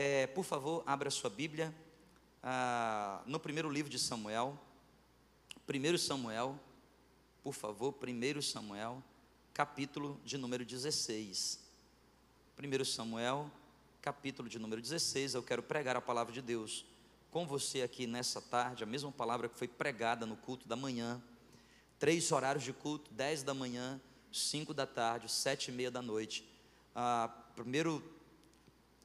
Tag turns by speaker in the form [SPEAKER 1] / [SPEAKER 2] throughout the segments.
[SPEAKER 1] É, por favor, abra sua Bíblia ah, no primeiro livro de Samuel. Primeiro Samuel, por favor, primeiro Samuel, capítulo de número 16. Primeiro Samuel, capítulo de número 16. Eu quero pregar a palavra de Deus com você aqui nessa tarde, a mesma palavra que foi pregada no culto da manhã. Três horários de culto, dez da manhã, cinco da tarde, sete e meia da noite. Ah, primeiro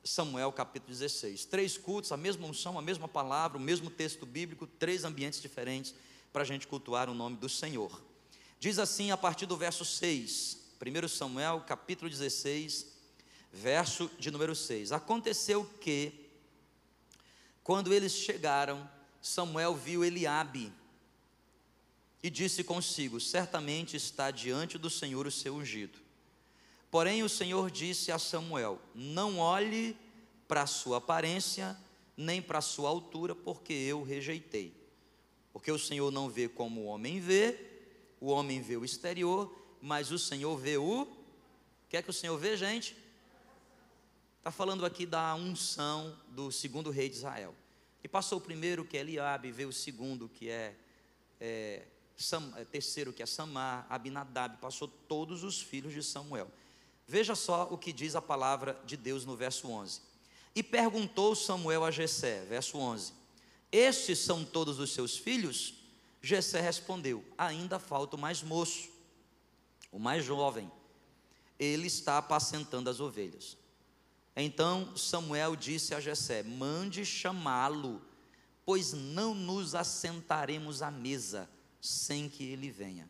[SPEAKER 1] Samuel capítulo 16. Três cultos, a mesma unção, a mesma palavra, o mesmo texto bíblico, três ambientes diferentes para a gente cultuar o nome do Senhor. Diz assim a partir do verso 6, 1 Samuel capítulo 16, verso de número 6. Aconteceu que, quando eles chegaram, Samuel viu Eliabe e disse consigo: Certamente está diante do Senhor o seu ungido. Porém, o Senhor disse a Samuel: Não olhe para a sua aparência, nem para a sua altura, porque eu rejeitei. Porque o Senhor não vê como o homem vê, o homem vê o exterior, mas o Senhor vê o. Quer que o Senhor vê, gente? Está falando aqui da unção do segundo rei de Israel. E passou o primeiro, que é Eliabe, veio o segundo, que é, é, Sam, é terceiro, que é Samar, Abinadab, passou todos os filhos de Samuel. Veja só o que diz a palavra de Deus no verso 11. E perguntou Samuel a Jessé, verso 11: Estes são todos os seus filhos? Jessé respondeu: Ainda falta o mais moço, o mais jovem. Ele está apacentando as ovelhas. Então Samuel disse a Jessé: Mande chamá-lo, pois não nos assentaremos à mesa sem que ele venha.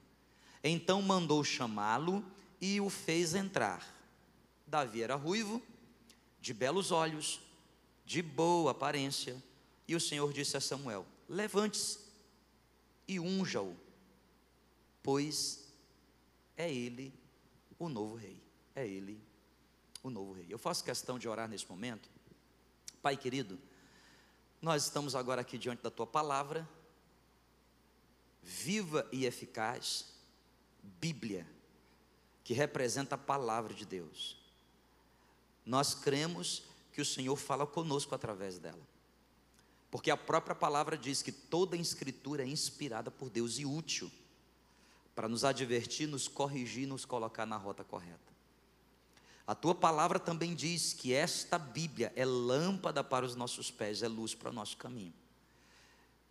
[SPEAKER 1] Então mandou chamá-lo e o fez entrar. Davi era ruivo, de belos olhos, de boa aparência, e o Senhor disse a Samuel: Levante-se e unja-o, pois é ele o novo rei. É ele o novo rei. Eu faço questão de orar nesse momento. Pai querido, nós estamos agora aqui diante da tua palavra, viva e eficaz, Bíblia que representa a palavra de Deus. Nós cremos que o Senhor fala conosco através dela. Porque a própria palavra diz que toda escritura é inspirada por Deus e útil para nos advertir, nos corrigir, nos colocar na rota correta. A tua palavra também diz que esta Bíblia é lâmpada para os nossos pés, é luz para o nosso caminho.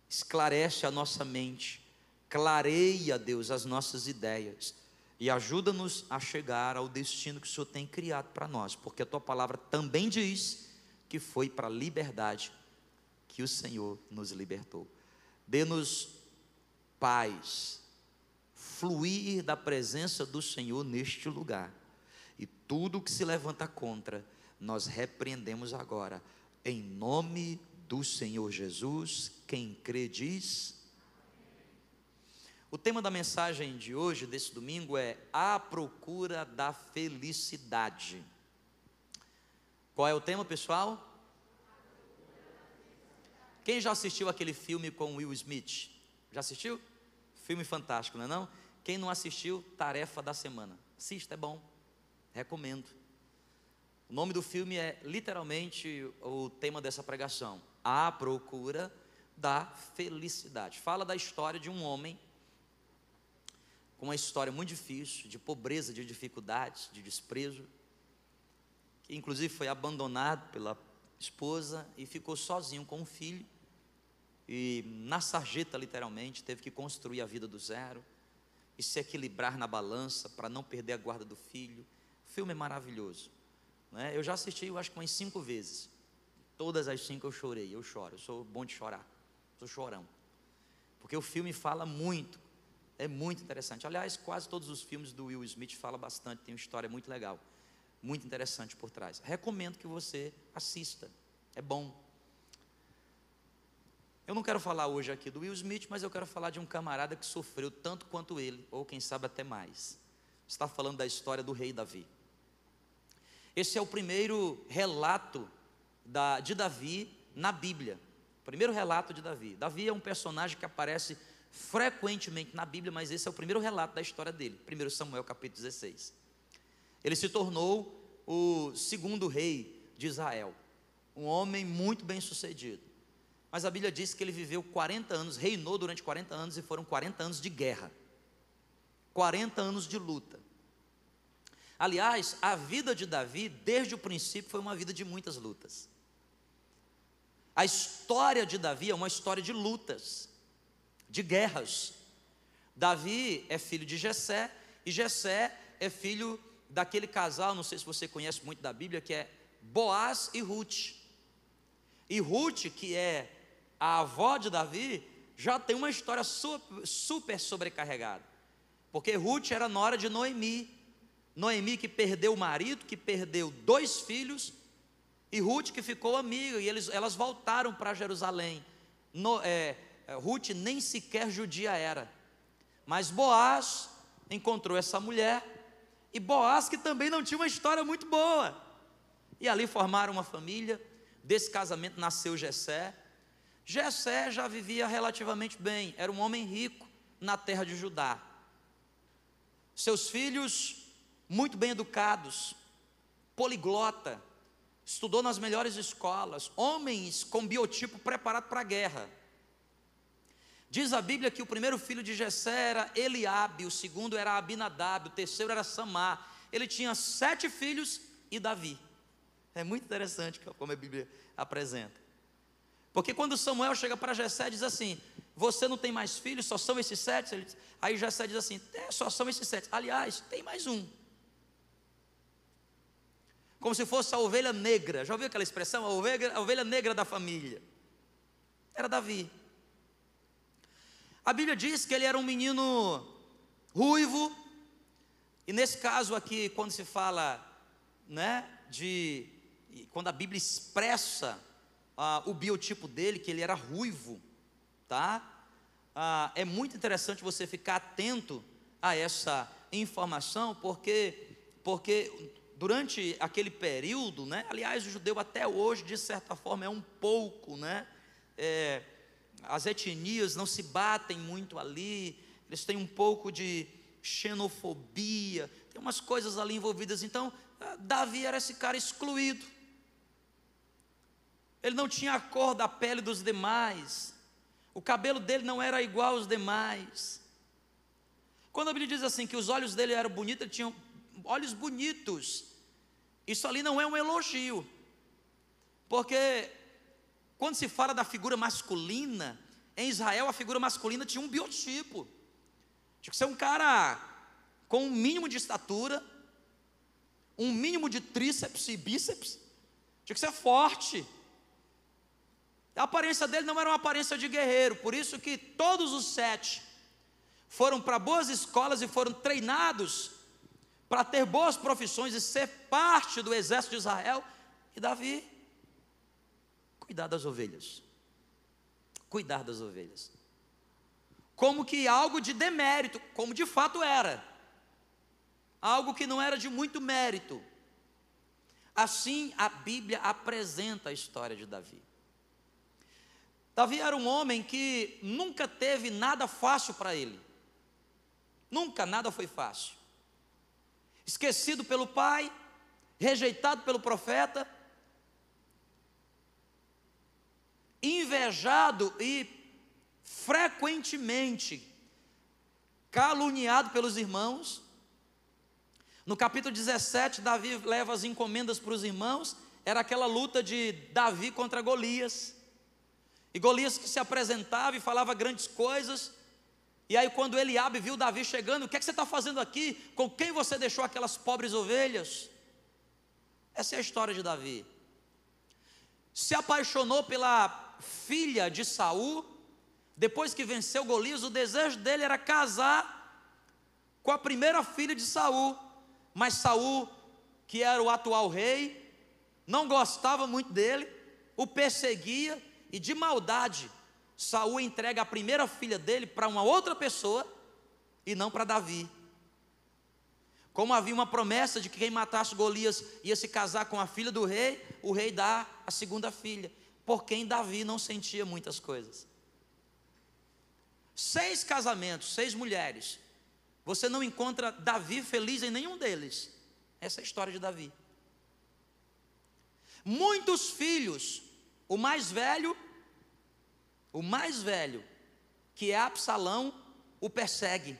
[SPEAKER 1] Esclarece a nossa mente, clareia, Deus, as nossas ideias e ajuda-nos a chegar ao destino que o Senhor tem criado para nós, porque a tua palavra também diz que foi para a liberdade que o Senhor nos libertou. Dê-nos paz, fluir da presença do Senhor neste lugar. E tudo que se levanta contra, nós repreendemos agora, em nome do Senhor Jesus. Quem crê diz o tema da mensagem de hoje, desse domingo, é A Procura da Felicidade. Qual é o tema, pessoal? Quem já assistiu aquele filme com Will Smith? Já assistiu? Filme fantástico, não é não? Quem não assistiu, tarefa da semana. Assista, é bom. Recomendo. O nome do filme é literalmente o tema dessa pregação: A Procura da Felicidade. Fala da história de um homem com uma história muito difícil, de pobreza, de dificuldades, de desprezo, que inclusive foi abandonado pela esposa e ficou sozinho com um filho, e na sarjeta, literalmente, teve que construir a vida do zero e se equilibrar na balança para não perder a guarda do filho. O filme é maravilhoso. Né? Eu já assisti, eu acho que umas cinco vezes. Todas as cinco eu chorei, eu choro, eu sou bom de chorar, sou chorão. Porque o filme fala muito é muito interessante. Aliás, quase todos os filmes do Will Smith falam bastante, tem uma história muito legal, muito interessante por trás. Recomendo que você assista, é bom. Eu não quero falar hoje aqui do Will Smith, mas eu quero falar de um camarada que sofreu tanto quanto ele, ou quem sabe até mais. Está falando da história do rei Davi. Esse é o primeiro relato da, de Davi na Bíblia. primeiro relato de Davi. Davi é um personagem que aparece frequentemente na Bíblia, mas esse é o primeiro relato da história dele, 1 Samuel capítulo 16. Ele se tornou o segundo rei de Israel. um homem muito bem sucedido. Mas a Bíblia diz que ele viveu 40 anos, reinou durante 40 anos e foram 40 anos de guerra. 40 anos de luta. Aliás, a vida de Davi, desde o princípio, foi uma vida de muitas lutas. A história de Davi é uma história de lutas, de guerras. Davi é filho de Jessé, e Jessé é filho daquele casal, não sei se você conhece muito da Bíblia, que é Boaz e Ruth. E Ruth, que é a avó de Davi, já tem uma história super, sobrecarregada. Porque Ruth era nora de Noemi. Noemi que perdeu o marido, que perdeu dois filhos, e Ruth que ficou amiga, e eles, elas voltaram para Jerusalém. No, é, Ruth nem sequer judia era, mas Boaz encontrou essa mulher, e Boaz que também não tinha uma história muito boa, e ali formaram uma família, desse casamento nasceu Jessé, Jessé já vivia relativamente bem, era um homem rico na terra de Judá, seus filhos muito bem educados, poliglota, estudou nas melhores escolas, homens com biotipo preparado para a guerra. Diz a Bíblia que o primeiro filho de Jessé era Eliabe, o segundo era Abinadab, o terceiro era Samar. Ele tinha sete filhos e Davi. É muito interessante como a Bíblia apresenta. Porque quando Samuel chega para Jessé diz assim: Você não tem mais filhos, só são esses sete? Aí Jessé diz assim: É, só são esses sete. Aliás, tem mais um como se fosse a ovelha negra. Já ouviu aquela expressão? A ovelha, a ovelha negra da família. Era Davi. A Bíblia diz que ele era um menino ruivo, e nesse caso aqui, quando se fala, né, de. Quando a Bíblia expressa ah, o biotipo dele, que ele era ruivo, tá? Ah, é muito interessante você ficar atento a essa informação, porque, porque durante aquele período, né? Aliás, o judeu até hoje, de certa forma, é um pouco, né? É, as etnias não se batem muito ali, eles têm um pouco de xenofobia, tem umas coisas ali envolvidas. Então, ah, Davi era esse cara excluído. Ele não tinha a cor da pele dos demais. O cabelo dele não era igual aos demais. Quando a Bíblia diz assim que os olhos dele eram bonitos, ele tinha olhos bonitos. Isso ali não é um elogio, porque quando se fala da figura masculina, em Israel a figura masculina tinha um biotipo, tinha que ser um cara com um mínimo de estatura, um mínimo de tríceps e bíceps, tinha que ser forte. A aparência dele não era uma aparência de guerreiro, por isso que todos os sete foram para boas escolas e foram treinados para ter boas profissões e ser parte do exército de Israel. E Davi, cuidar das ovelhas. Cuidar das ovelhas. Como que algo de demérito, como de fato era. Algo que não era de muito mérito. Assim a Bíblia apresenta a história de Davi. Davi era um homem que nunca teve nada fácil para ele. Nunca nada foi fácil esquecido pelo pai, rejeitado pelo profeta, invejado e frequentemente caluniado pelos irmãos. No capítulo 17, Davi leva as encomendas para os irmãos, era aquela luta de Davi contra Golias. E Golias que se apresentava e falava grandes coisas, e aí, quando Eliabe viu Davi chegando, o que, é que você está fazendo aqui? Com quem você deixou aquelas pobres ovelhas? Essa é a história de Davi. Se apaixonou pela filha de Saul, depois que venceu Golias, o desejo dele era casar com a primeira filha de Saul. Mas Saul, que era o atual rei, não gostava muito dele, o perseguia e de maldade Saul entrega a primeira filha dele para uma outra pessoa e não para Davi. Como havia uma promessa de que quem matasse Golias ia se casar com a filha do rei, o rei dá a segunda filha, por quem Davi não sentia muitas coisas. Seis casamentos, seis mulheres. Você não encontra Davi feliz em nenhum deles. Essa é a história de Davi. Muitos filhos, o mais velho, o mais velho, que é Absalão, o persegue.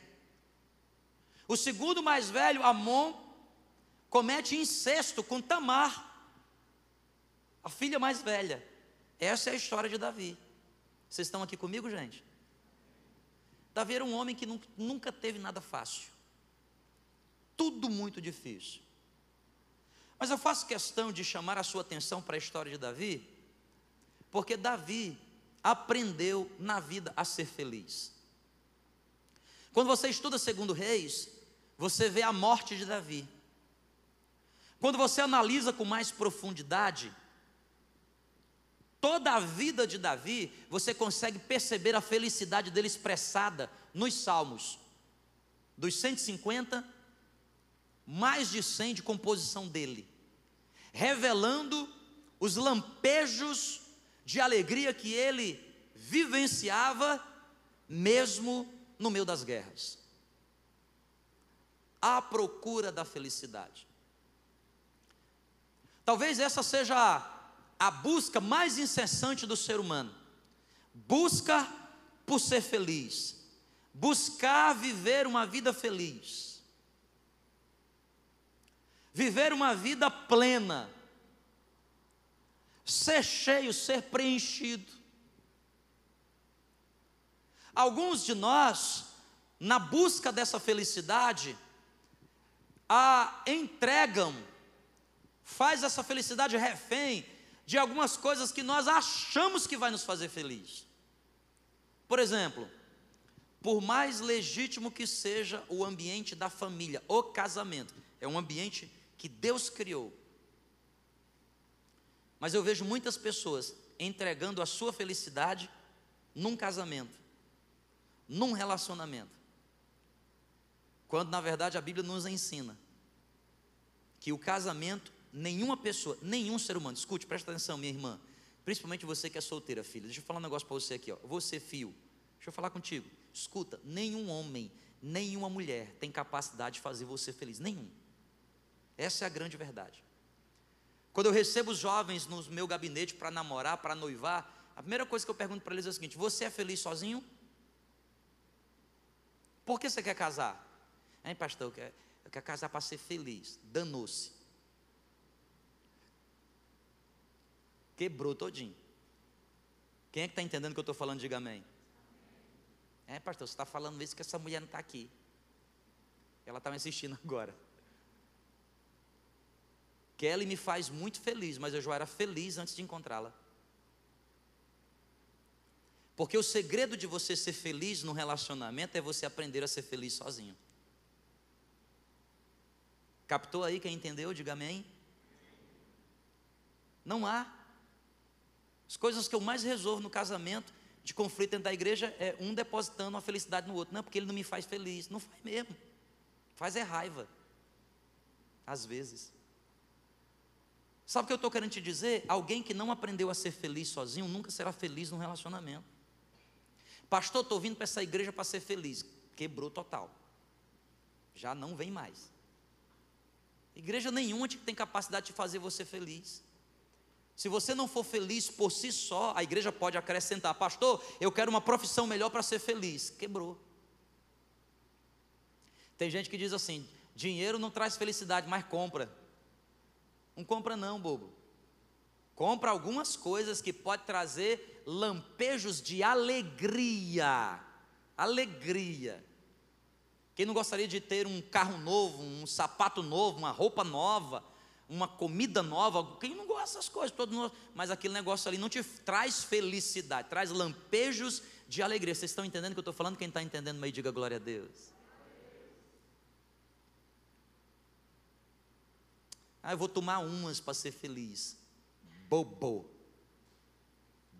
[SPEAKER 1] O segundo mais velho, Amon, comete incesto com Tamar, a filha mais velha. Essa é a história de Davi. Vocês estão aqui comigo, gente? Davi era um homem que nunca teve nada fácil. Tudo muito difícil. Mas eu faço questão de chamar a sua atenção para a história de Davi, porque Davi aprendeu na vida a ser feliz. Quando você estuda segundo Reis, você vê a morte de Davi. Quando você analisa com mais profundidade toda a vida de Davi, você consegue perceber a felicidade dele expressada nos salmos. Dos 150, mais de 100 de composição dele, revelando os lampejos de alegria que ele vivenciava, mesmo no meio das guerras. À procura da felicidade. Talvez essa seja a busca mais incessante do ser humano. Busca por ser feliz. Buscar viver uma vida feliz. Viver uma vida plena ser cheio, ser preenchido. Alguns de nós, na busca dessa felicidade, a entregam, faz essa felicidade refém de algumas coisas que nós achamos que vai nos fazer feliz. Por exemplo, por mais legítimo que seja o ambiente da família, o casamento, é um ambiente que Deus criou mas eu vejo muitas pessoas entregando a sua felicidade num casamento, num relacionamento. Quando na verdade a Bíblia nos ensina que o casamento, nenhuma pessoa, nenhum ser humano, escute, presta atenção, minha irmã, principalmente você que é solteira, filha. Deixa eu falar um negócio para você aqui, ó. Você, fio, deixa eu falar contigo. Escuta, nenhum homem, nenhuma mulher tem capacidade de fazer você feliz, nenhum. Essa é a grande verdade. Quando eu recebo os jovens no meu gabinete para namorar, para noivar, a primeira coisa que eu pergunto para eles é o seguinte: Você é feliz sozinho? Por que você quer casar? Hein, pastor, eu quero, eu quero casar para ser feliz. Danou-se. Quebrou todinho. Quem é que está entendendo o que eu estou falando? Diga amém. É, pastor, você está falando isso que essa mulher não está aqui. Ela está me assistindo agora. Kelly me faz muito feliz, mas eu já era feliz antes de encontrá-la. Porque o segredo de você ser feliz no relacionamento é você aprender a ser feliz sozinho. Captou aí quem entendeu? Diga amém. Não há. As coisas que eu mais resolvo no casamento, de conflito dentro da igreja, é um depositando uma felicidade no outro. Não, porque ele não me faz feliz. Não faz mesmo. Faz é raiva. Às vezes. Sabe o que eu estou querendo te dizer? Alguém que não aprendeu a ser feliz sozinho nunca será feliz no relacionamento. Pastor, estou vindo para essa igreja para ser feliz. Quebrou total. Já não vem mais. Igreja nenhuma tem capacidade de fazer você feliz. Se você não for feliz por si só, a igreja pode acrescentar: Pastor, eu quero uma profissão melhor para ser feliz. Quebrou. Tem gente que diz assim: dinheiro não traz felicidade, mas compra. Não compra não, bobo. Compra algumas coisas que pode trazer lampejos de alegria. Alegria. Quem não gostaria de ter um carro novo, um sapato novo, uma roupa nova, uma comida nova? Quem não gosta dessas coisas? Todo mundo, mas aquele negócio ali não te traz felicidade, traz lampejos de alegria. Vocês estão entendendo o que eu estou falando? Quem está entendendo aí, diga glória a Deus. Ah, eu vou tomar umas para ser feliz. Bobo.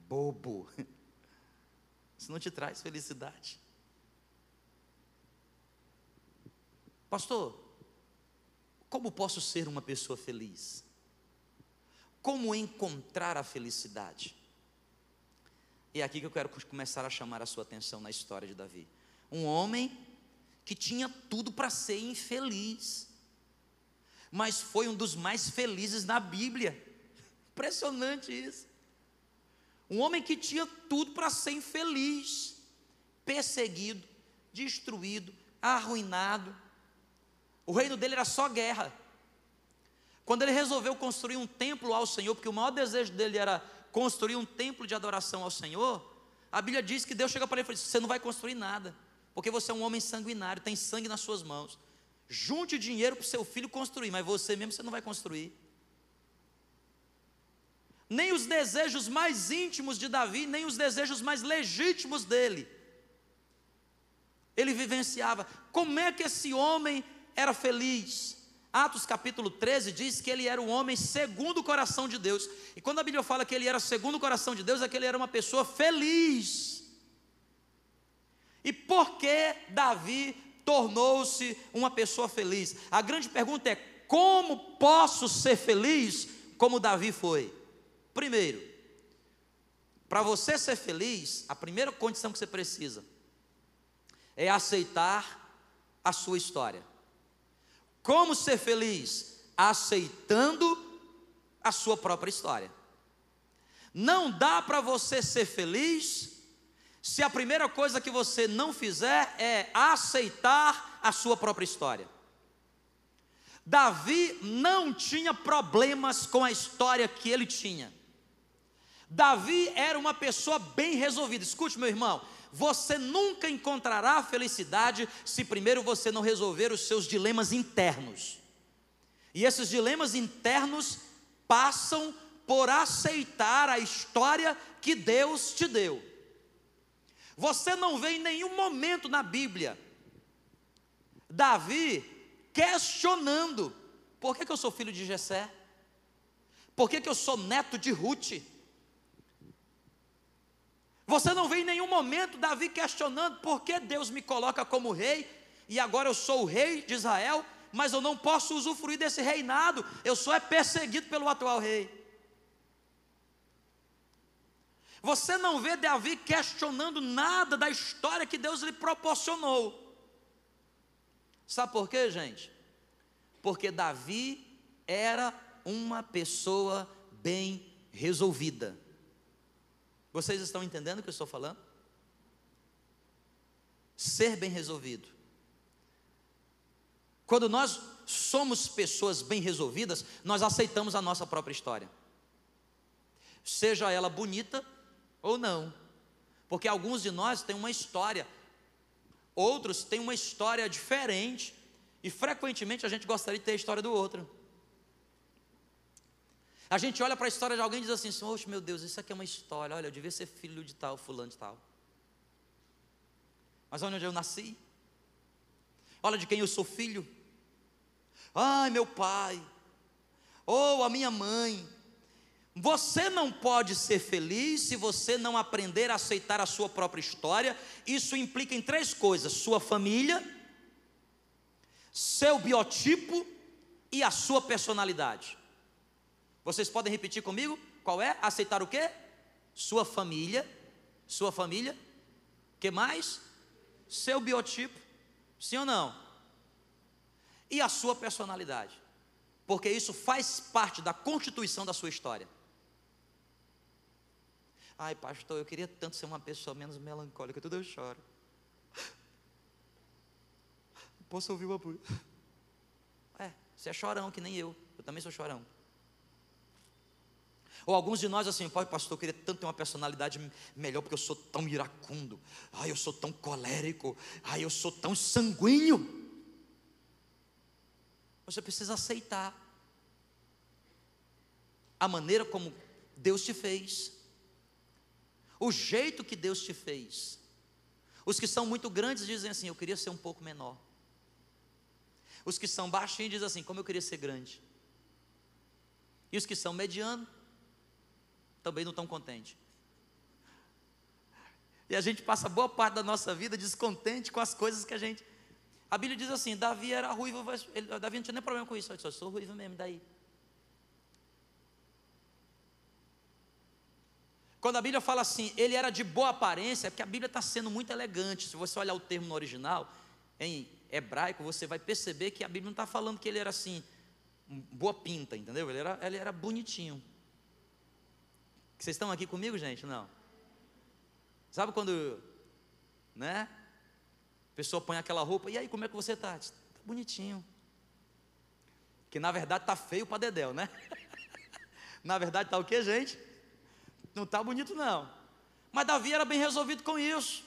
[SPEAKER 1] Bobo. Isso não te traz felicidade. Pastor, como posso ser uma pessoa feliz? Como encontrar a felicidade? E é aqui que eu quero começar a chamar a sua atenção na história de Davi. Um homem que tinha tudo para ser infeliz mas foi um dos mais felizes na Bíblia. Impressionante isso. Um homem que tinha tudo para ser infeliz, perseguido, destruído, arruinado. O reino dele era só guerra. Quando ele resolveu construir um templo ao Senhor, porque o maior desejo dele era construir um templo de adoração ao Senhor, a Bíblia diz que Deus chega para ele e fala: Você não vai construir nada, porque você é um homem sanguinário, tem sangue nas suas mãos. Junte dinheiro para o seu filho construir, mas você mesmo você não vai construir. Nem os desejos mais íntimos de Davi, nem os desejos mais legítimos dele, ele vivenciava. Como é que esse homem era feliz? Atos capítulo 13 diz que ele era um homem segundo o coração de Deus. E quando a Bíblia fala que ele era segundo o coração de Deus, é que ele era uma pessoa feliz. E por que Davi tornou-se uma pessoa feliz? A grande pergunta é: como posso ser feliz como Davi foi? Primeiro, para você ser feliz, a primeira condição que você precisa é aceitar a sua história. Como ser feliz? Aceitando a sua própria história. Não dá para você ser feliz se a primeira coisa que você não fizer é aceitar a sua própria história. Davi não tinha problemas com a história que ele tinha. Davi era uma pessoa bem resolvida. Escute, meu irmão, você nunca encontrará felicidade se primeiro você não resolver os seus dilemas internos. E esses dilemas internos passam por aceitar a história que Deus te deu. Você não vê em nenhum momento na Bíblia Davi questionando: por que, que eu sou filho de Jessé? Por que, que eu sou neto de Ruth? Você não vê em nenhum momento Davi questionando por que Deus me coloca como rei e agora eu sou o rei de Israel, mas eu não posso usufruir desse reinado, eu só é perseguido pelo atual rei. Você não vê Davi questionando nada da história que Deus lhe proporcionou. Sabe por quê, gente? Porque Davi era uma pessoa bem resolvida. Vocês estão entendendo o que eu estou falando? Ser bem resolvido. Quando nós somos pessoas bem resolvidas, nós aceitamos a nossa própria história. Seja ela bonita ou não. Porque alguns de nós têm uma história, outros têm uma história diferente, e frequentemente a gente gostaria de ter a história do outro. A gente olha para a história de alguém e diz assim: Oxe, meu Deus, isso aqui é uma história. Olha, eu devia ser filho de tal, fulano de tal. Mas olha onde eu nasci. Olha de quem eu sou filho. Ai, meu pai. Ou oh, a minha mãe. Você não pode ser feliz se você não aprender a aceitar a sua própria história. Isso implica em três coisas: sua família, seu biotipo e a sua personalidade. Vocês podem repetir comigo? Qual é? Aceitar o quê? Sua família. Sua família. Que mais? Seu biotipo. Sim ou não? E a sua personalidade. Porque isso faz parte da constituição da sua história. Ai, pastor, eu queria tanto ser uma pessoa menos melancólica, tudo eu choro. Posso ouvir uma É, você é chorão que nem eu. Eu também sou chorão. Ou alguns de nós assim, pai, pastor, eu queria tanto ter uma personalidade melhor, porque eu sou tão iracundo, ai, eu sou tão colérico, ai, eu sou tão sanguíneo. Você precisa aceitar a maneira como Deus te fez, o jeito que Deus te fez. Os que são muito grandes dizem assim: Eu queria ser um pouco menor. Os que são baixinhos dizem assim: Como eu queria ser grande. E os que são medianos também não estão contentes. E a gente passa boa parte da nossa vida descontente com as coisas que a gente. A Bíblia diz assim: Davi era ruivo, ele, Davi não tinha nem problema com isso. Eu disse, sou ruivo mesmo, daí. Quando a Bíblia fala assim, ele era de boa aparência, é porque a Bíblia está sendo muito elegante. Se você olhar o termo no original, em hebraico, você vai perceber que a Bíblia não está falando que ele era assim, boa pinta, entendeu? Ele era, ele era bonitinho. Vocês estão aqui comigo, gente? Não. Sabe quando, né? A pessoa põe aquela roupa, e aí, como é que você está? Está bonitinho. Que na verdade está feio para Dedéu, né? na verdade está o que, gente? Não está bonito, não. Mas Davi era bem resolvido com isso.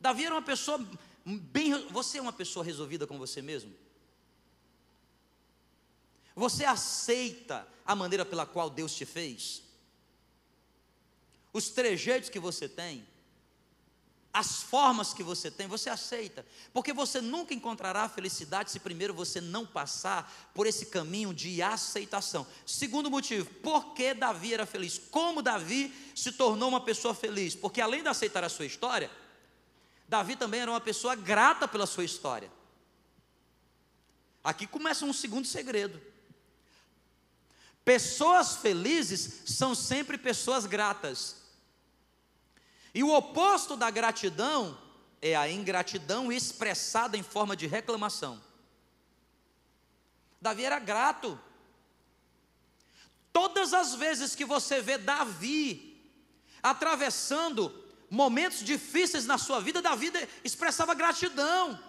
[SPEAKER 1] Davi era uma pessoa bem. Você é uma pessoa resolvida com você mesmo? Você aceita a maneira pela qual Deus te fez? Os trejeitos que você tem? as formas que você tem, você aceita, porque você nunca encontrará felicidade se primeiro você não passar por esse caminho de aceitação. Segundo motivo, por que Davi era feliz? Como Davi se tornou uma pessoa feliz? Porque além de aceitar a sua história, Davi também era uma pessoa grata pela sua história. Aqui começa um segundo segredo. Pessoas felizes são sempre pessoas gratas. E o oposto da gratidão é a ingratidão expressada em forma de reclamação. Davi era grato. Todas as vezes que você vê Davi atravessando momentos difíceis na sua vida, Davi expressava gratidão.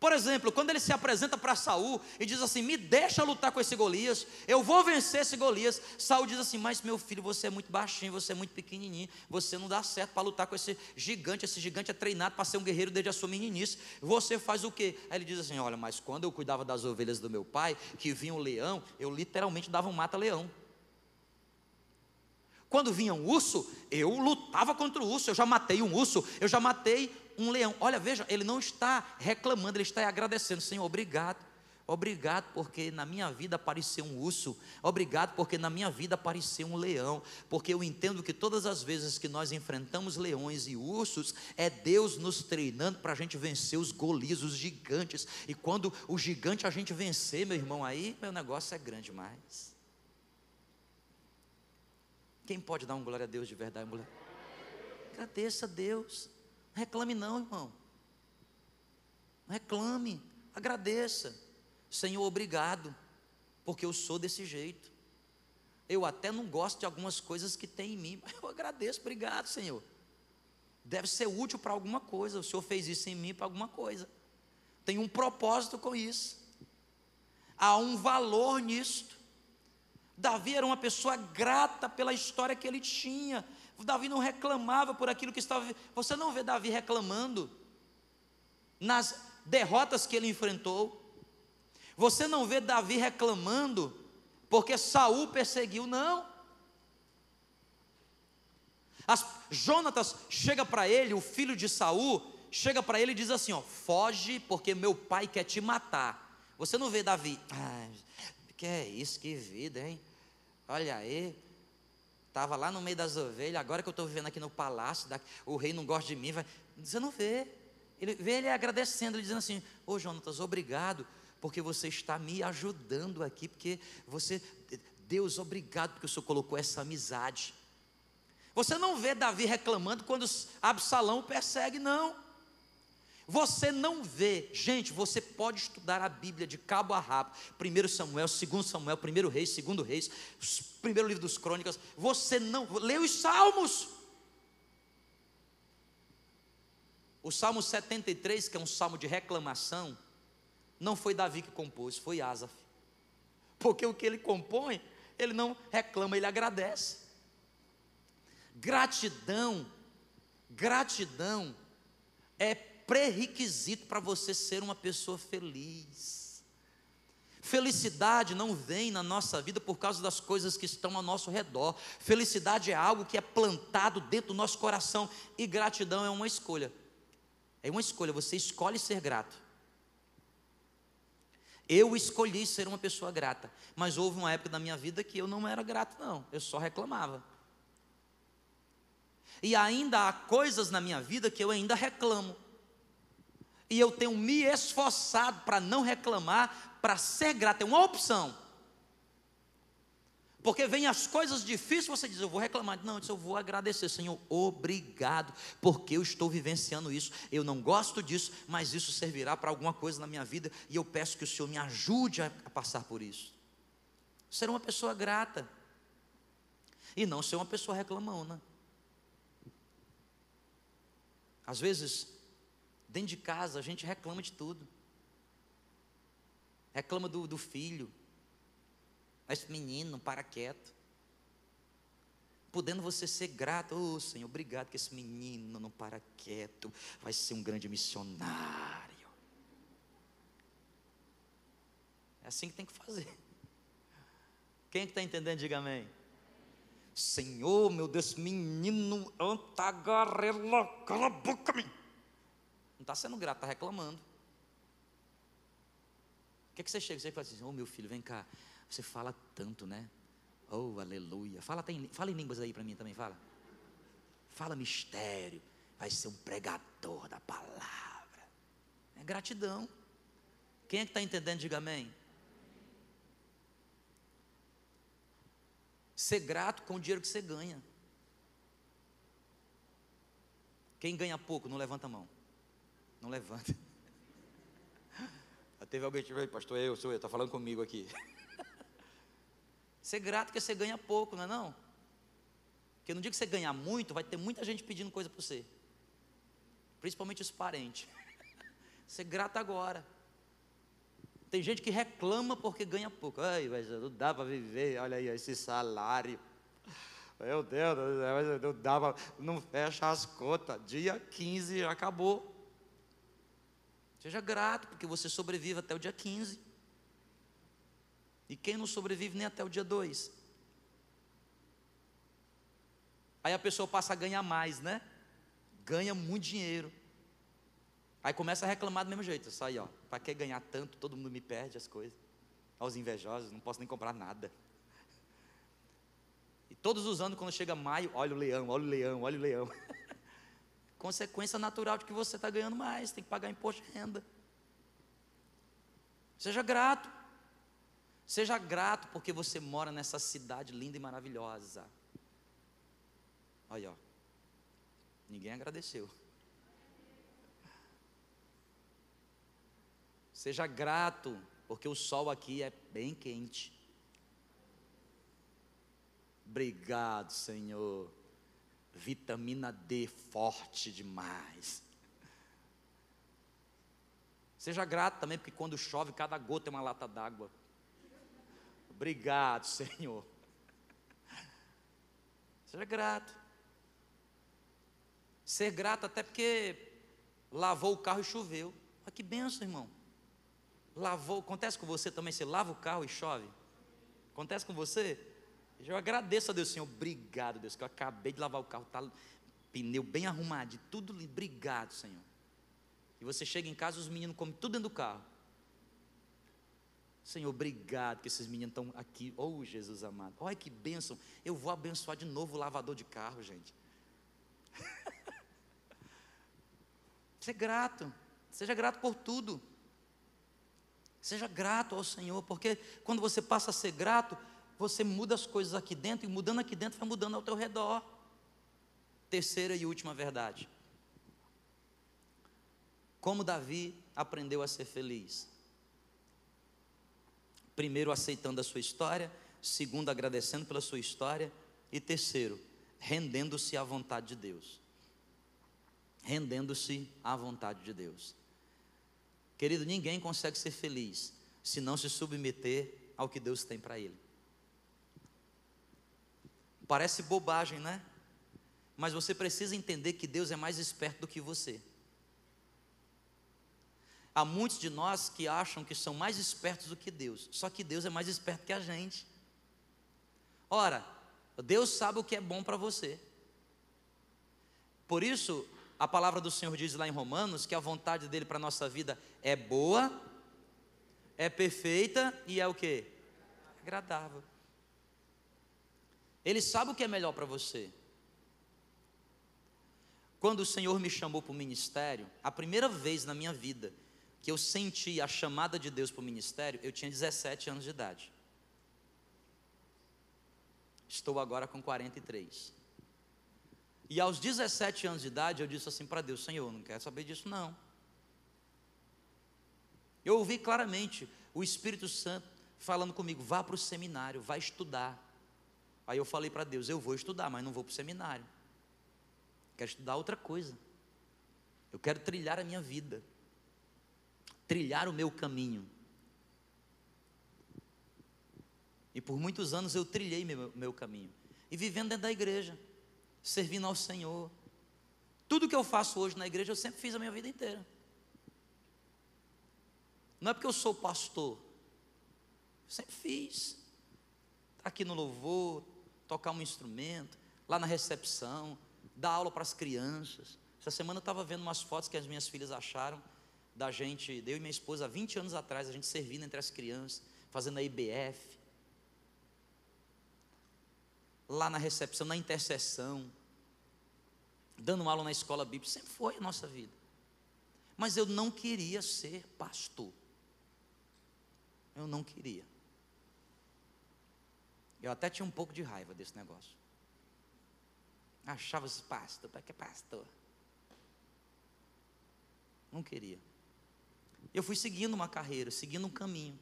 [SPEAKER 1] Por exemplo, quando ele se apresenta para Saul e diz assim: "Me deixa lutar com esse Golias, eu vou vencer esse Golias". Saul diz assim: "Mas meu filho, você é muito baixinho, você é muito pequenininho, você não dá certo para lutar com esse gigante. Esse gigante é treinado para ser um guerreiro desde a sua meninice. Você faz o quê?". Aí ele diz assim: "Olha, mas quando eu cuidava das ovelhas do meu pai, que vinha um leão, eu literalmente dava um mata-leão. Quando vinha um urso, eu lutava contra o urso. Eu já matei um urso, eu já matei um leão. Olha, veja, ele não está reclamando, ele está agradecendo. Senhor, obrigado. Obrigado porque na minha vida apareceu um urso. Obrigado porque na minha vida apareceu um leão. Porque eu entendo que todas as vezes que nós enfrentamos leões e ursos, é Deus nos treinando para a gente vencer os golis, os gigantes. E quando o gigante a gente vencer, meu irmão, aí meu negócio é grande demais. Quem pode dar um glória a Deus de verdade, mulher? Agradeça a Deus. Reclame não, irmão. Reclame, agradeça. Senhor, obrigado, porque eu sou desse jeito. Eu até não gosto de algumas coisas que tem em mim, mas eu agradeço, obrigado, Senhor. Deve ser útil para alguma coisa. O Senhor fez isso em mim para alguma coisa. Tem um propósito com isso. Há um valor nisto. Davi era uma pessoa grata pela história que ele tinha. Davi não reclamava por aquilo que estava. Você não vê Davi reclamando nas derrotas que ele enfrentou. Você não vê Davi reclamando porque Saul perseguiu, não. As, Jonatas chega para ele, o filho de Saul, chega para ele e diz assim: ó, foge porque meu pai quer te matar. Você não vê Davi, ah, que é isso, que vida, hein? Olha aí, Estava lá no meio das ovelhas, agora que eu estou vivendo aqui no palácio, o rei não gosta de mim. Vai, você não vê. Ele vê ele agradecendo, ele dizendo assim: Ô oh, Jonatas, obrigado, porque você está me ajudando aqui, porque você, Deus, obrigado, porque o Senhor colocou essa amizade. Você não vê Davi reclamando quando Absalão o persegue, não. Você não vê, gente, você pode estudar a Bíblia de cabo a rabo, 1 Samuel, 2 Samuel, 1 Reis, 2 Reis, primeiro livro dos Crônicas, você não, lê os Salmos. O Salmo 73, que é um salmo de reclamação, não foi Davi que compôs, foi Asaf. Porque o que ele compõe, ele não reclama, ele agradece. Gratidão, gratidão é pré-requisito para você ser uma pessoa feliz. Felicidade não vem na nossa vida por causa das coisas que estão ao nosso redor. Felicidade é algo que é plantado dentro do nosso coração. E gratidão é uma escolha. É uma escolha, você escolhe ser grato. Eu escolhi ser uma pessoa grata, mas houve uma época da minha vida que eu não era grato, não, eu só reclamava. E ainda há coisas na minha vida que eu ainda reclamo e eu tenho me esforçado para não reclamar, para ser grato, é uma opção. Porque vem as coisas difíceis, você diz, eu vou reclamar. Não, eu vou agradecer, Senhor, obrigado, porque eu estou vivenciando isso. Eu não gosto disso, mas isso servirá para alguma coisa na minha vida, e eu peço que o Senhor me ajude a passar por isso. Ser uma pessoa grata. E não ser uma pessoa reclamona. Às vezes, dentro de casa, a gente reclama de tudo. Reclama do, do filho. Esse menino, para quieto. Podendo você ser grato, oh Senhor, obrigado que esse menino não para quieto, vai ser um grande missionário. É assim que tem que fazer. Quem é está entendendo, diga amém. Senhor, meu Deus, menino antagarela, cala a boca, Não está sendo grato, está reclamando. O que, é que você chega? Você fala assim, oh meu filho, vem cá. Você fala tanto, né? Oh, aleluia. Fala, tem, fala em línguas aí para mim também, fala. Fala mistério. Vai ser um pregador da palavra. É gratidão. Quem é que está entendendo? Diga amém. Ser grato com o dinheiro que você ganha. Quem ganha pouco, não levanta a mão. Não levanta. Já teve alguém que veio, pastor, eu sou eu, está falando comigo aqui. Ser grato porque você ganha pouco, não é não? Porque no dia que você ganhar muito, vai ter muita gente pedindo coisa para você. Principalmente os parentes. Ser grato agora. Tem gente que reclama porque ganha pouco. Ai, mas não dá para viver, olha aí, esse salário. Meu Deus, não dá pra, não fecha as contas. Dia 15 acabou. Seja grato, porque você sobrevive até o dia 15. E quem não sobrevive nem até o dia 2? Aí a pessoa passa a ganhar mais, né? Ganha muito dinheiro. Aí começa a reclamar do mesmo jeito. Aí, ó. Para que ganhar tanto? Todo mundo me perde as coisas. Aos invejosos, não posso nem comprar nada. E todos os anos, quando chega maio, olha o leão, olha o leão, olha o leão. Consequência natural de que você está ganhando mais, tem que pagar imposto de renda. Seja grato. Seja grato porque você mora nessa cidade linda e maravilhosa. Olha, ó. Ninguém agradeceu. Seja grato, porque o sol aqui é bem quente. Obrigado, Senhor. Vitamina D forte demais. Seja grato também, porque quando chove, cada gota é uma lata d'água. Obrigado, Senhor. Seja grato. Ser grato até porque lavou o carro e choveu. Olha que benção, irmão. Lavou, acontece com você também, você lava o carro e chove? Acontece com você? Eu agradeço a Deus, Senhor, obrigado, Deus, que eu acabei de lavar o carro, tá pneu bem arrumado, tudo, obrigado, Senhor. E você chega em casa, os meninos comem tudo dentro do carro. Senhor, obrigado que esses meninos estão aqui. Oh, Jesus amado. Olha que bênção. Eu vou abençoar de novo o lavador de carro, gente. Seja grato. Seja grato por tudo. Seja grato ao Senhor, porque quando você passa a ser grato, você muda as coisas aqui dentro, e mudando aqui dentro, vai mudando ao teu redor. Terceira e última verdade. Como Davi aprendeu a ser feliz? Primeiro, aceitando a sua história. Segundo, agradecendo pela sua história. E terceiro, rendendo-se à vontade de Deus. Rendendo-se à vontade de Deus. Querido, ninguém consegue ser feliz se não se submeter ao que Deus tem para ele. Parece bobagem, né? Mas você precisa entender que Deus é mais esperto do que você. Há muitos de nós que acham que são mais espertos do que Deus, só que Deus é mais esperto que a gente. Ora, Deus sabe o que é bom para você. Por isso, a palavra do Senhor diz lá em Romanos que a vontade dele para a nossa vida é boa, é perfeita e é o que? Agradável. Ele sabe o que é melhor para você. Quando o Senhor me chamou para o ministério, a primeira vez na minha vida que eu senti a chamada de Deus para o ministério, eu tinha 17 anos de idade. Estou agora com 43. E aos 17 anos de idade, eu disse assim para Deus: Senhor, não quero saber disso não. Eu ouvi claramente o Espírito Santo falando comigo: vá para o seminário, vá estudar. Aí eu falei para Deus: eu vou estudar, mas não vou para o seminário. Quero estudar outra coisa. Eu quero trilhar a minha vida, trilhar o meu caminho. E por muitos anos eu trilhei meu, meu caminho. E vivendo dentro da igreja, servindo ao Senhor. Tudo que eu faço hoje na igreja, eu sempre fiz a minha vida inteira. Não é porque eu sou pastor, sempre fiz. Tá aqui no louvor, tocar um instrumento, lá na recepção, dar aula para as crianças. Essa semana eu estava vendo umas fotos que as minhas filhas acharam da gente, eu e minha esposa, há 20 anos atrás, a gente servindo entre as crianças, fazendo a IBF. Lá na recepção, na intercessão, dando aula na escola bíblica, sempre foi a nossa vida. Mas eu não queria ser pastor. Eu não queria. Eu até tinha um pouco de raiva desse negócio. Achava esse pastor, para que pastor? Não queria. Eu fui seguindo uma carreira, seguindo um caminho.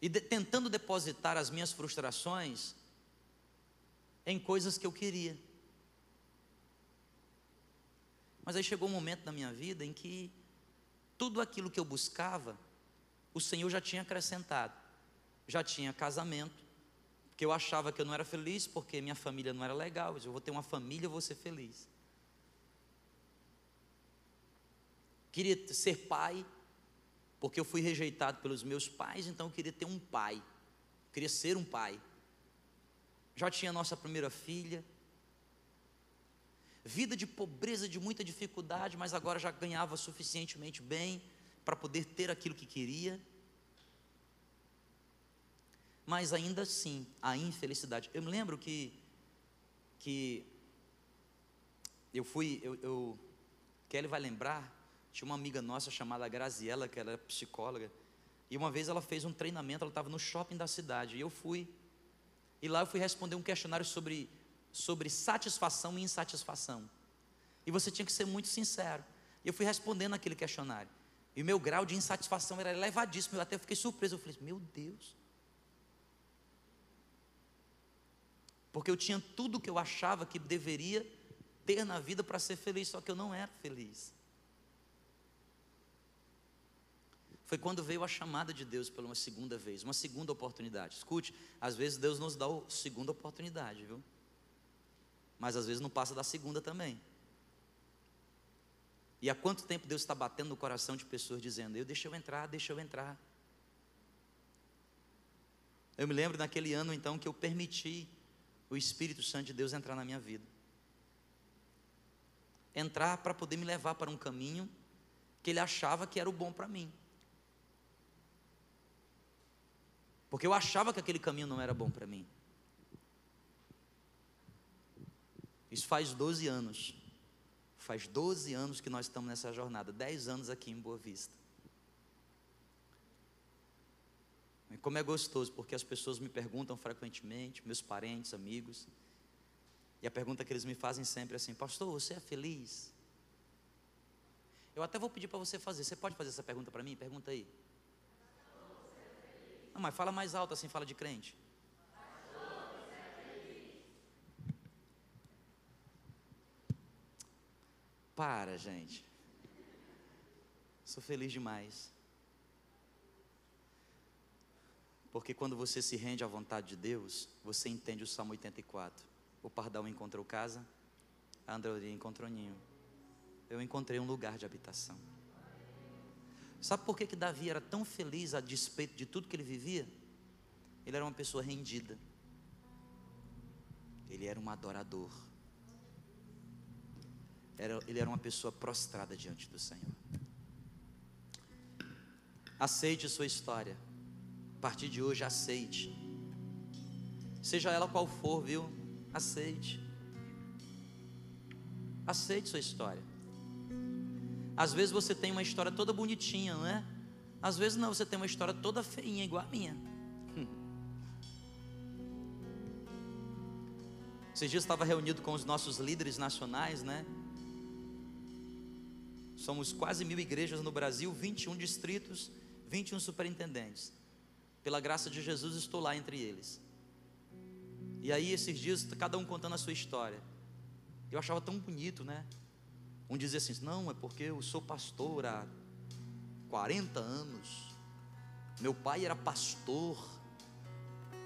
[SPEAKER 1] E de, tentando depositar as minhas frustrações em coisas que eu queria. Mas aí chegou um momento na minha vida em que tudo aquilo que eu buscava, o Senhor já tinha acrescentado. Já tinha casamento, porque eu achava que eu não era feliz porque minha família não era legal. Eu vou ter uma família, eu vou ser feliz. Queria ser pai, porque eu fui rejeitado pelos meus pais, então eu queria ter um pai. queria ser um pai. Já tinha nossa primeira filha. Vida de pobreza, de muita dificuldade, mas agora já ganhava suficientemente bem para poder ter aquilo que queria. Mas ainda assim, a infelicidade. Eu me lembro que que eu fui, eu, eu Kelly vai lembrar, tinha uma amiga nossa chamada Graziella, que ela era psicóloga, e uma vez ela fez um treinamento, ela estava no shopping da cidade, e eu fui, e lá eu fui responder um questionário sobre, sobre satisfação e insatisfação. E você tinha que ser muito sincero. E eu fui respondendo aquele questionário. E o meu grau de insatisfação era elevadíssimo. Eu até fiquei surpreso. Eu falei, meu Deus. Porque eu tinha tudo que eu achava que deveria ter na vida para ser feliz, só que eu não era feliz. Foi quando veio a chamada de Deus pela uma segunda vez, uma segunda oportunidade. Escute, às vezes Deus nos dá a segunda oportunidade, viu? Mas às vezes não passa da segunda também. E há quanto tempo Deus está batendo no coração de pessoas dizendo: Eu deixa eu entrar, deixa eu entrar. Eu me lembro naquele ano então que eu permiti o Espírito Santo de Deus entrar na minha vida. Entrar para poder me levar para um caminho que ele achava que era o bom para mim. Porque eu achava que aquele caminho não era bom para mim. Isso faz 12 anos. Faz 12 anos que nós estamos nessa jornada, 10 anos aqui em Boa Vista. E como é gostoso, porque as pessoas me perguntam frequentemente, meus parentes, amigos, e a pergunta que eles me fazem sempre é assim: Pastor, você é feliz? Eu até vou pedir para você fazer. Você pode fazer essa pergunta para mim? Pergunta aí. Não, mas fala mais alto assim, fala de crente. Para, gente. Sou feliz demais. Porque quando você se rende à vontade de Deus, você entende o Salmo 84. O pardal encontrou casa, a andorinha encontrou ninho. Eu encontrei um lugar de habitação. Sabe por que, que Davi era tão feliz a despeito de tudo que ele vivia? Ele era uma pessoa rendida. Ele era um adorador. Era, ele era uma pessoa prostrada diante do Senhor. Aceite sua história. Partir de hoje, aceite. Seja ela qual for, viu? Aceite. Aceite sua história. Às vezes você tem uma história toda bonitinha, não é? Às vezes não, você tem uma história toda feinha, igual a minha. Hum. Esses dias estava reunido com os nossos líderes nacionais, né? Somos quase mil igrejas no Brasil, 21 distritos, 21 superintendentes. Pela graça de Jesus, estou lá entre eles. E aí, esses dias, cada um contando a sua história. Eu achava tão bonito, né? Um dizia assim: Não, é porque eu sou pastor há 40 anos. Meu pai era pastor.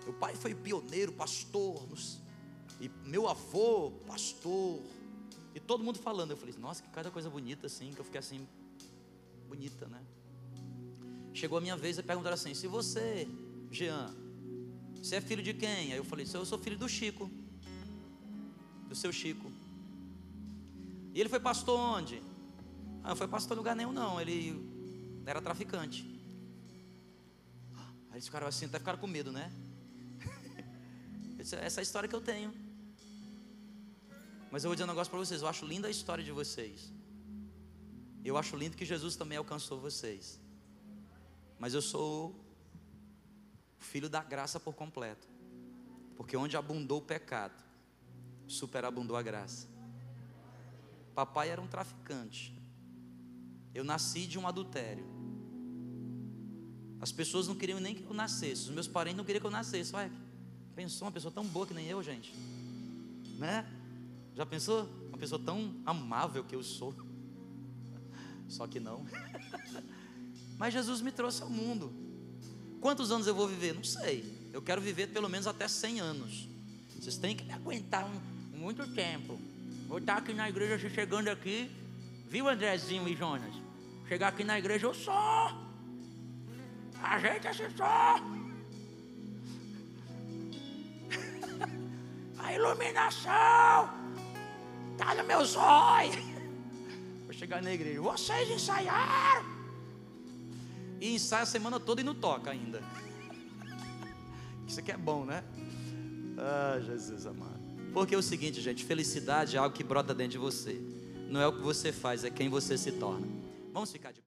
[SPEAKER 1] Meu pai foi pioneiro, pastor. E meu avô, pastor. E todo mundo falando. Eu falei: Nossa, que cada coisa bonita assim. Que eu fiquei assim, bonita, né? Chegou a minha vez e perguntaram assim: Se você, Jean, você é filho de quem? Aí eu falei: Eu sou filho do Chico. Do seu Chico. E ele foi pastor onde? Ah, não foi pastor em lugar nenhum, não. Ele era traficante. Aí eles ficaram assim, até ficaram com medo, né? Essa é a história que eu tenho. Mas eu vou dizer um negócio para vocês. Eu acho linda a história de vocês. Eu acho lindo que Jesus também alcançou vocês. Mas eu sou filho da graça por completo. Porque onde abundou o pecado, superabundou a graça. Papai era um traficante. Eu nasci de um adultério. As pessoas não queriam nem que eu nascesse. Os meus parentes não queriam que eu nascesse. Vai, pensou uma pessoa tão boa que nem eu, gente? Né? Já pensou? Uma pessoa tão amável que eu sou. Só que não. Mas Jesus me trouxe ao mundo. Quantos anos eu vou viver? Não sei. Eu quero viver pelo menos até 100 anos. Vocês têm que me aguentar muito tempo. Vou estar aqui na igreja, chegando aqui. Viu, Andrezinho e Jonas? Chegar aqui na igreja, eu sou. A gente é só. A iluminação está no meu olhos. Vou chegar na igreja. Vocês ensaiaram. E ensaia a semana toda e não toca ainda. Isso aqui é bom, né? Ah, Jesus amado. Porque é o seguinte, gente, felicidade é algo que brota dentro de você. Não é o que você faz, é quem você se torna. Vamos ficar de